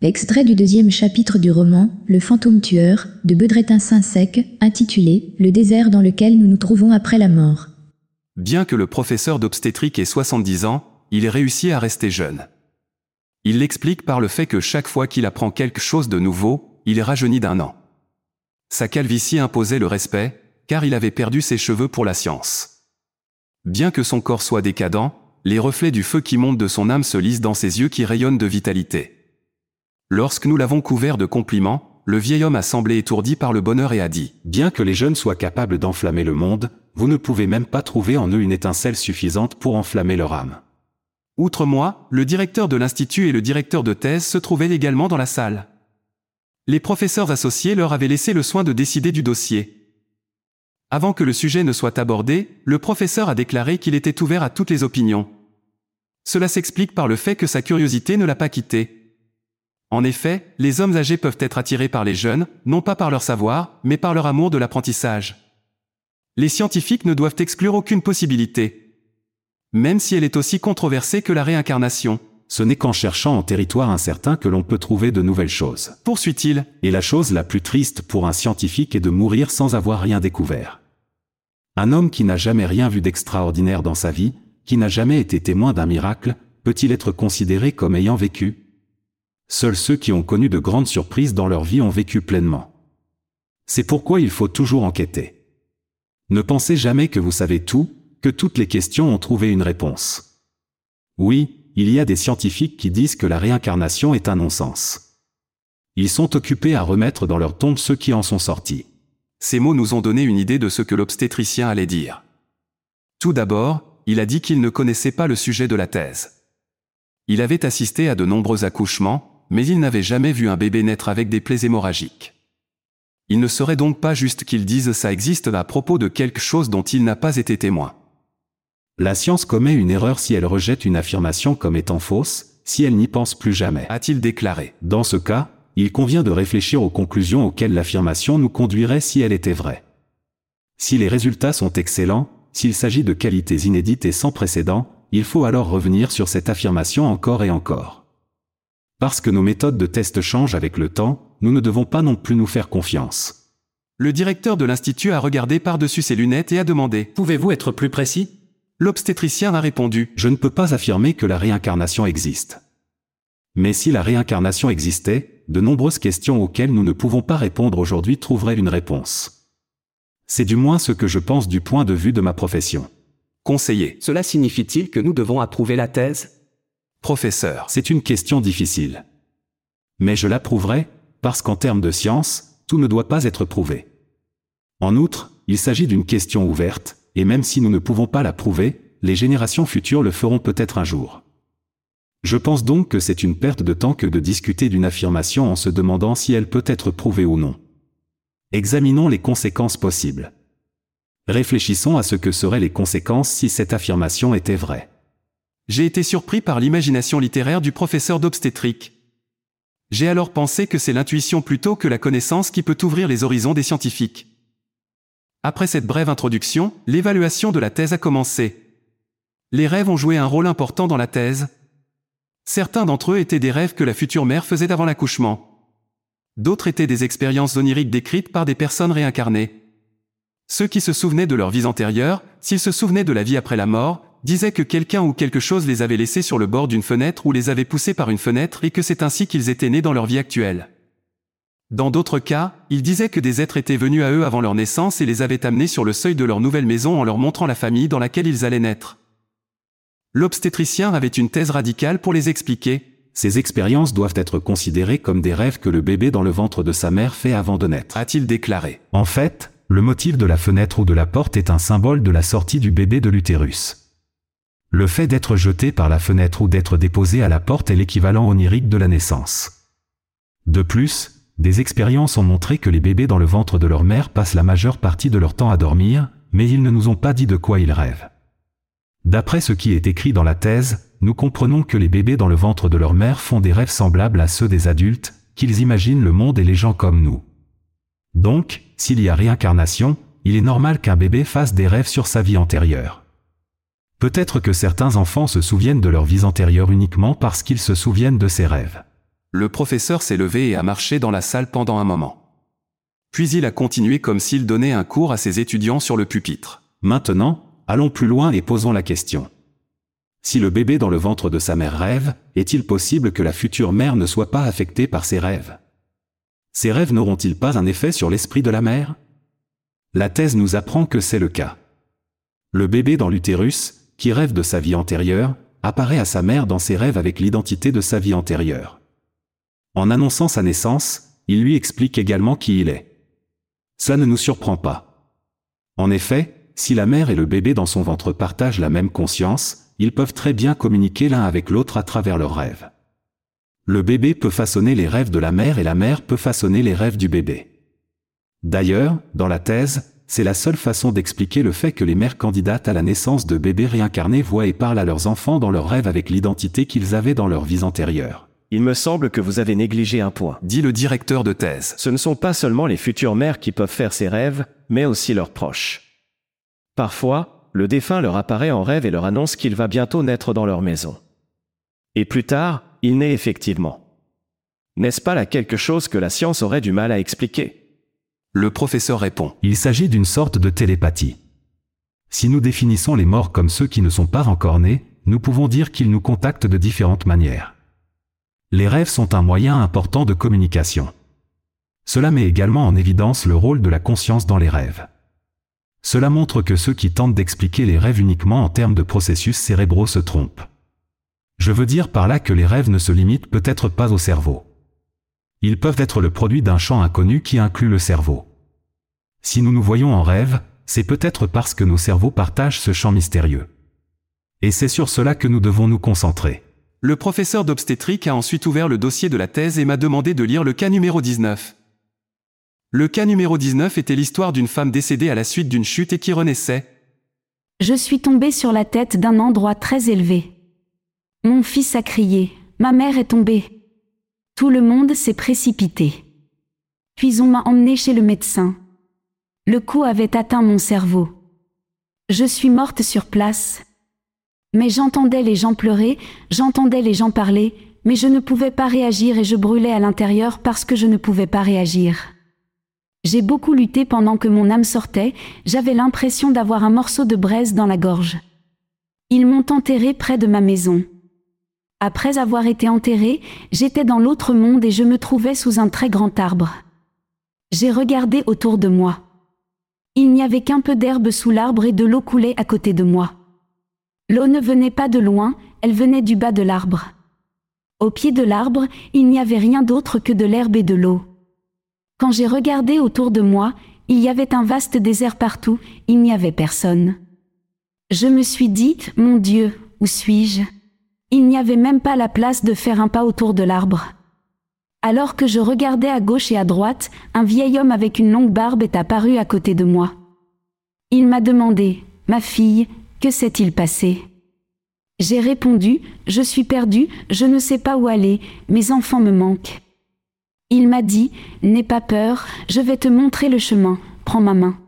Extrait du deuxième chapitre du roman Le fantôme tueur de Bedretin Saint-Sec, intitulé Le désert dans lequel nous nous trouvons après la mort. Bien que le professeur d'obstétrique ait 70 ans, il réussit à rester jeune. Il l'explique par le fait que chaque fois qu'il apprend quelque chose de nouveau, il est rajeuni d'un an. Sa calvitie imposait le respect, car il avait perdu ses cheveux pour la science. Bien que son corps soit décadent, les reflets du feu qui monte de son âme se lisent dans ses yeux qui rayonnent de vitalité. Lorsque nous l'avons couvert de compliments, le vieil homme a semblé étourdi par le bonheur et a dit ⁇ Bien que les jeunes soient capables d'enflammer le monde, vous ne pouvez même pas trouver en eux une étincelle suffisante pour enflammer leur âme. Outre moi, le directeur de l'Institut et le directeur de thèse se trouvaient également dans la salle. Les professeurs associés leur avaient laissé le soin de décider du dossier. Avant que le sujet ne soit abordé, le professeur a déclaré qu'il était ouvert à toutes les opinions. Cela s'explique par le fait que sa curiosité ne l'a pas quitté. En effet, les hommes âgés peuvent être attirés par les jeunes, non pas par leur savoir, mais par leur amour de l'apprentissage. Les scientifiques ne doivent exclure aucune possibilité. Même si elle est aussi controversée que la réincarnation. Ce n'est qu'en cherchant en territoire incertain que l'on peut trouver de nouvelles choses. Poursuit-il. Et la chose la plus triste pour un scientifique est de mourir sans avoir rien découvert. Un homme qui n'a jamais rien vu d'extraordinaire dans sa vie, qui n'a jamais été témoin d'un miracle, peut-il être considéré comme ayant vécu? Seuls ceux qui ont connu de grandes surprises dans leur vie ont vécu pleinement. C'est pourquoi il faut toujours enquêter. Ne pensez jamais que vous savez tout, que toutes les questions ont trouvé une réponse. Oui, il y a des scientifiques qui disent que la réincarnation est un non-sens. Ils sont occupés à remettre dans leur tombe ceux qui en sont sortis. Ces mots nous ont donné une idée de ce que l'obstétricien allait dire. Tout d'abord, il a dit qu'il ne connaissait pas le sujet de la thèse. Il avait assisté à de nombreux accouchements, mais il n'avait jamais vu un bébé naître avec des plaies hémorragiques. Il ne serait donc pas juste qu'il dise ça existe à propos de quelque chose dont il n'a pas été témoin. La science commet une erreur si elle rejette une affirmation comme étant fausse, si elle n'y pense plus jamais, a-t-il déclaré. Dans ce cas, il convient de réfléchir aux conclusions auxquelles l'affirmation nous conduirait si elle était vraie. Si les résultats sont excellents, s'il s'agit de qualités inédites et sans précédent, il faut alors revenir sur cette affirmation encore et encore. Parce que nos méthodes de test changent avec le temps, nous ne devons pas non plus nous faire confiance. Le directeur de l'Institut a regardé par-dessus ses lunettes et a demandé ⁇ Pouvez-vous être plus précis ?⁇ L'obstétricien a répondu ⁇ Je ne peux pas affirmer que la réincarnation existe. Mais si la réincarnation existait, de nombreuses questions auxquelles nous ne pouvons pas répondre aujourd'hui trouveraient une réponse. C'est du moins ce que je pense du point de vue de ma profession. Conseiller. Cela signifie-t-il que nous devons approuver la thèse? Professeur. C'est une question difficile. Mais je l'approuverai, parce qu'en termes de science, tout ne doit pas être prouvé. En outre, il s'agit d'une question ouverte, et même si nous ne pouvons pas la prouver, les générations futures le feront peut-être un jour. Je pense donc que c'est une perte de temps que de discuter d'une affirmation en se demandant si elle peut être prouvée ou non. Examinons les conséquences possibles. Réfléchissons à ce que seraient les conséquences si cette affirmation était vraie. J'ai été surpris par l'imagination littéraire du professeur d'obstétrique. J'ai alors pensé que c'est l'intuition plutôt que la connaissance qui peut ouvrir les horizons des scientifiques. Après cette brève introduction, l'évaluation de la thèse a commencé. Les rêves ont joué un rôle important dans la thèse. Certains d'entre eux étaient des rêves que la future mère faisait avant l'accouchement. D'autres étaient des expériences oniriques décrites par des personnes réincarnées. Ceux qui se souvenaient de leur vie antérieure, s'ils se souvenaient de la vie après la mort, disaient que quelqu'un ou quelque chose les avait laissés sur le bord d'une fenêtre ou les avait poussés par une fenêtre et que c'est ainsi qu'ils étaient nés dans leur vie actuelle. Dans d'autres cas, ils disaient que des êtres étaient venus à eux avant leur naissance et les avaient amenés sur le seuil de leur nouvelle maison en leur montrant la famille dans laquelle ils allaient naître. L'obstétricien avait une thèse radicale pour les expliquer. Ces expériences doivent être considérées comme des rêves que le bébé dans le ventre de sa mère fait avant de naître. A-t-il déclaré. En fait, le motif de la fenêtre ou de la porte est un symbole de la sortie du bébé de l'utérus. Le fait d'être jeté par la fenêtre ou d'être déposé à la porte est l'équivalent onirique de la naissance. De plus, des expériences ont montré que les bébés dans le ventre de leur mère passent la majeure partie de leur temps à dormir, mais ils ne nous ont pas dit de quoi ils rêvent. D'après ce qui est écrit dans la thèse, nous comprenons que les bébés dans le ventre de leur mère font des rêves semblables à ceux des adultes, qu'ils imaginent le monde et les gens comme nous. Donc, s'il y a réincarnation, il est normal qu'un bébé fasse des rêves sur sa vie antérieure. Peut-être que certains enfants se souviennent de leur vie antérieure uniquement parce qu'ils se souviennent de ces rêves. Le professeur s'est levé et a marché dans la salle pendant un moment. Puis il a continué comme s'il donnait un cours à ses étudiants sur le pupitre. Maintenant, allons plus loin et posons la question. Si le bébé dans le ventre de sa mère rêve, est-il possible que la future mère ne soit pas affectée par ses rêves? Ces rêves n'auront-ils pas un effet sur l'esprit de la mère? La thèse nous apprend que c'est le cas. Le bébé dans l'utérus, qui rêve de sa vie antérieure, apparaît à sa mère dans ses rêves avec l'identité de sa vie antérieure. En annonçant sa naissance, il lui explique également qui il est. Ça ne nous surprend pas. En effet, si la mère et le bébé dans son ventre partagent la même conscience, ils peuvent très bien communiquer l'un avec l'autre à travers leurs rêves. Le bébé peut façonner les rêves de la mère et la mère peut façonner les rêves du bébé. D'ailleurs, dans la thèse, c'est la seule façon d'expliquer le fait que les mères candidates à la naissance de bébés réincarnés voient et parlent à leurs enfants dans leurs rêves avec l'identité qu'ils avaient dans leurs vies antérieures. Il me semble que vous avez négligé un point. Dit le directeur de thèse. Ce ne sont pas seulement les futures mères qui peuvent faire ces rêves, mais aussi leurs proches. Parfois, le défunt leur apparaît en rêve et leur annonce qu'il va bientôt naître dans leur maison. Et plus tard, il naît effectivement. N'est-ce pas là quelque chose que la science aurait du mal à expliquer? Le professeur répond. Il s'agit d'une sorte de télépathie. Si nous définissons les morts comme ceux qui ne sont pas encore nés, nous pouvons dire qu'ils nous contactent de différentes manières. Les rêves sont un moyen important de communication. Cela met également en évidence le rôle de la conscience dans les rêves. Cela montre que ceux qui tentent d'expliquer les rêves uniquement en termes de processus cérébraux se trompent. Je veux dire par là que les rêves ne se limitent peut-être pas au cerveau. Ils peuvent être le produit d'un champ inconnu qui inclut le cerveau. Si nous nous voyons en rêve, c'est peut-être parce que nos cerveaux partagent ce champ mystérieux. Et c'est sur cela que nous devons nous concentrer. Le professeur d'obstétrique a ensuite ouvert le dossier de la thèse et m'a demandé de lire le cas numéro 19. Le cas numéro 19 était l'histoire d'une femme décédée à la suite d'une chute et qui renaissait. Je suis tombée sur la tête d'un endroit très élevé. Mon fils a crié, ma mère est tombée. Tout le monde s'est précipité. Puis on m'a emmenée chez le médecin. Le coup avait atteint mon cerveau. Je suis morte sur place. Mais j'entendais les gens pleurer, j'entendais les gens parler, mais je ne pouvais pas réagir et je brûlais à l'intérieur parce que je ne pouvais pas réagir. J'ai beaucoup lutté pendant que mon âme sortait, j'avais l'impression d'avoir un morceau de braise dans la gorge. Ils m'ont enterré près de ma maison. Après avoir été enterré, j'étais dans l'autre monde et je me trouvais sous un très grand arbre. J'ai regardé autour de moi. Il n'y avait qu'un peu d'herbe sous l'arbre et de l'eau coulait à côté de moi. L'eau ne venait pas de loin, elle venait du bas de l'arbre. Au pied de l'arbre, il n'y avait rien d'autre que de l'herbe et de l'eau. Quand j'ai regardé autour de moi, il y avait un vaste désert partout, il n'y avait personne. Je me suis dit, mon Dieu, où suis-je? Il n'y avait même pas la place de faire un pas autour de l'arbre. Alors que je regardais à gauche et à droite, un vieil homme avec une longue barbe est apparu à côté de moi. Il m'a demandé, ma fille, que s'est-il passé? J'ai répondu, je suis perdu, je ne sais pas où aller, mes enfants me manquent. Il m'a dit, N'aie pas peur, je vais te montrer le chemin, prends ma main.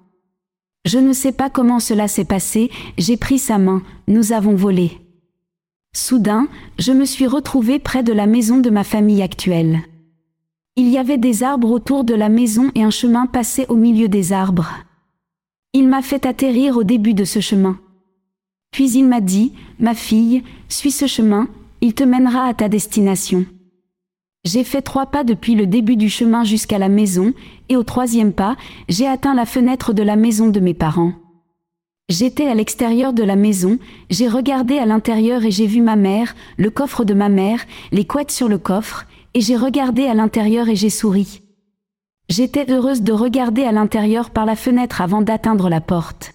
Je ne sais pas comment cela s'est passé, j'ai pris sa main, nous avons volé. Soudain, je me suis retrouvée près de la maison de ma famille actuelle. Il y avait des arbres autour de la maison et un chemin passait au milieu des arbres. Il m'a fait atterrir au début de ce chemin. Puis il m'a dit, Ma fille, suis ce chemin, il te mènera à ta destination. J'ai fait trois pas depuis le début du chemin jusqu'à la maison, et au troisième pas, j'ai atteint la fenêtre de la maison de mes parents. J'étais à l'extérieur de la maison, j'ai regardé à l'intérieur et j'ai vu ma mère, le coffre de ma mère, les couettes sur le coffre, et j'ai regardé à l'intérieur et j'ai souri. J'étais heureuse de regarder à l'intérieur par la fenêtre avant d'atteindre la porte.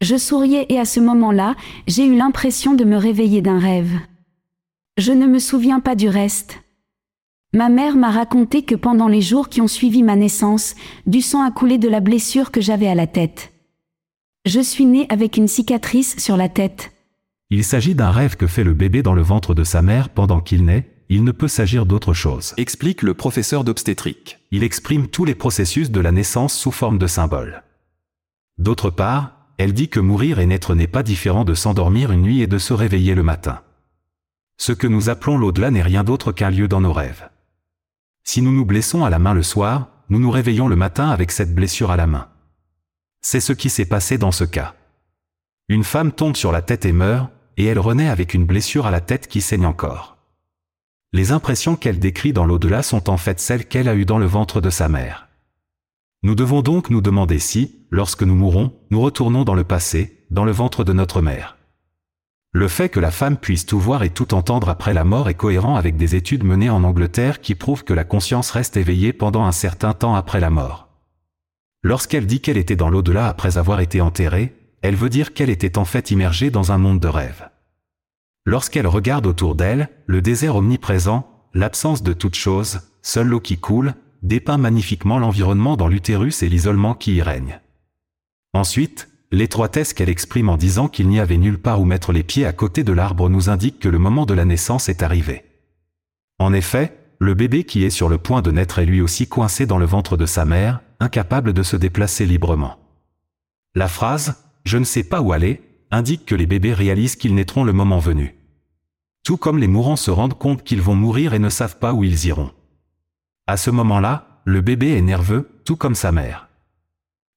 Je souriais et à ce moment-là, j'ai eu l'impression de me réveiller d'un rêve. Je ne me souviens pas du reste. Ma mère m'a raconté que pendant les jours qui ont suivi ma naissance, du sang a coulé de la blessure que j'avais à la tête. Je suis née avec une cicatrice sur la tête. Il s'agit d'un rêve que fait le bébé dans le ventre de sa mère pendant qu'il naît, il ne peut s'agir d'autre chose. Explique le professeur d'obstétrique. Il exprime tous les processus de la naissance sous forme de symboles. D'autre part, elle dit que mourir et naître n'est pas différent de s'endormir une nuit et de se réveiller le matin. Ce que nous appelons l'au-delà n'est rien d'autre qu'un lieu dans nos rêves. Si nous nous blessons à la main le soir, nous nous réveillons le matin avec cette blessure à la main. C'est ce qui s'est passé dans ce cas. Une femme tombe sur la tête et meurt, et elle renaît avec une blessure à la tête qui saigne encore. Les impressions qu'elle décrit dans l'au-delà sont en fait celles qu'elle a eues dans le ventre de sa mère. Nous devons donc nous demander si, lorsque nous mourrons, nous retournons dans le passé, dans le ventre de notre mère. Le fait que la femme puisse tout voir et tout entendre après la mort est cohérent avec des études menées en Angleterre qui prouvent que la conscience reste éveillée pendant un certain temps après la mort. Lorsqu'elle dit qu'elle était dans l'au-delà après avoir été enterrée, elle veut dire qu'elle était en fait immergée dans un monde de rêve. Lorsqu'elle regarde autour d'elle, le désert omniprésent, l'absence de toute chose, seule l'eau qui coule, dépeint magnifiquement l'environnement dans l'utérus et l'isolement qui y règne. Ensuite, l'étroitesse qu'elle exprime en disant qu'il n'y avait nulle part où mettre les pieds à côté de l'arbre nous indique que le moment de la naissance est arrivé. En effet, le bébé qui est sur le point de naître est lui aussi coincé dans le ventre de sa mère, incapable de se déplacer librement. La phrase ⁇ Je ne sais pas où aller ⁇ indique que les bébés réalisent qu'ils naîtront le moment venu. Tout comme les mourants se rendent compte qu'ils vont mourir et ne savent pas où ils iront. À ce moment-là, le bébé est nerveux, tout comme sa mère.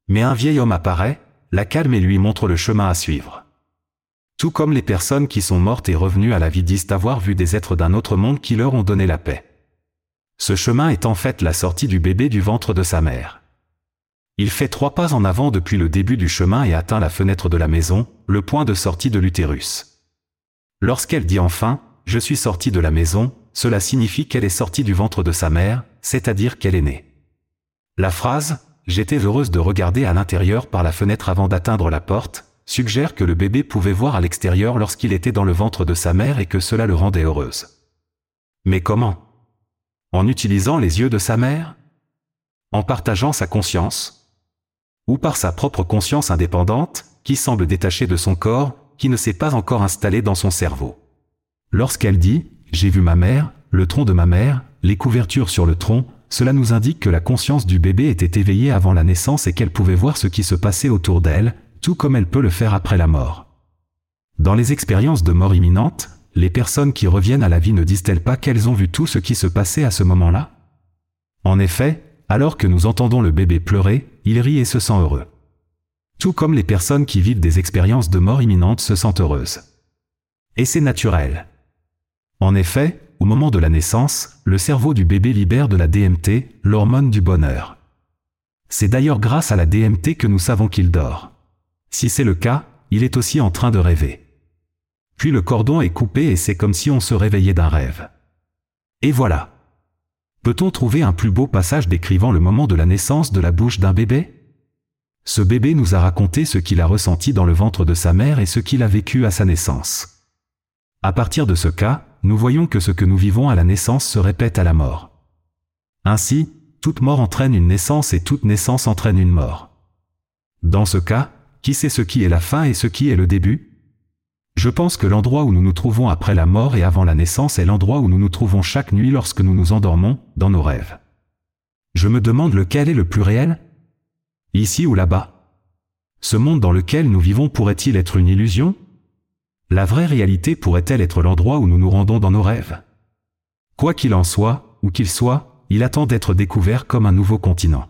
Mais un vieil homme apparaît, la calme et lui montre le chemin à suivre. Tout comme les personnes qui sont mortes et revenues à la vie disent avoir vu des êtres d'un autre monde qui leur ont donné la paix. Ce chemin est en fait la sortie du bébé du ventre de sa mère. Il fait trois pas en avant depuis le début du chemin et atteint la fenêtre de la maison, le point de sortie de l'utérus. Lorsqu'elle dit enfin ⁇ Je suis sortie de la maison ⁇ cela signifie qu'elle est sortie du ventre de sa mère, c'est-à-dire qu'elle est née. La phrase ⁇ J'étais heureuse de regarder à l'intérieur par la fenêtre avant d'atteindre la porte ⁇ suggère que le bébé pouvait voir à l'extérieur lorsqu'il était dans le ventre de sa mère et que cela le rendait heureuse. Mais comment? En utilisant les yeux de sa mère? En partageant sa conscience? Ou par sa propre conscience indépendante, qui semble détachée de son corps, qui ne s'est pas encore installée dans son cerveau. Lorsqu'elle dit ⁇ J'ai vu ma mère, le tronc de ma mère, les couvertures sur le tronc ⁇ cela nous indique que la conscience du bébé était éveillée avant la naissance et qu'elle pouvait voir ce qui se passait autour d'elle, tout comme elle peut le faire après la mort. Dans les expériences de mort imminente, les personnes qui reviennent à la vie ne disent-elles pas qu'elles ont vu tout ce qui se passait à ce moment-là? En effet, alors que nous entendons le bébé pleurer, il rit et se sent heureux. Tout comme les personnes qui vivent des expériences de mort imminente se sentent heureuses. Et c'est naturel. En effet, au moment de la naissance, le cerveau du bébé libère de la DMT, l'hormone du bonheur. C'est d'ailleurs grâce à la DMT que nous savons qu'il dort. Si c'est le cas, il est aussi en train de rêver. Puis le cordon est coupé et c'est comme si on se réveillait d'un rêve. Et voilà. Peut-on trouver un plus beau passage décrivant le moment de la naissance de la bouche d'un bébé? Ce bébé nous a raconté ce qu'il a ressenti dans le ventre de sa mère et ce qu'il a vécu à sa naissance. À partir de ce cas, nous voyons que ce que nous vivons à la naissance se répète à la mort. Ainsi, toute mort entraîne une naissance et toute naissance entraîne une mort. Dans ce cas, qui sait ce qui est la fin et ce qui est le début? Je pense que l'endroit où nous nous trouvons après la mort et avant la naissance est l'endroit où nous nous trouvons chaque nuit lorsque nous nous endormons, dans nos rêves. Je me demande lequel est le plus réel? Ici ou là-bas? Ce monde dans lequel nous vivons pourrait-il être une illusion? La vraie réalité pourrait-elle être l'endroit où nous nous rendons dans nos rêves? Quoi qu'il en soit, où qu'il soit, il attend d'être découvert comme un nouveau continent.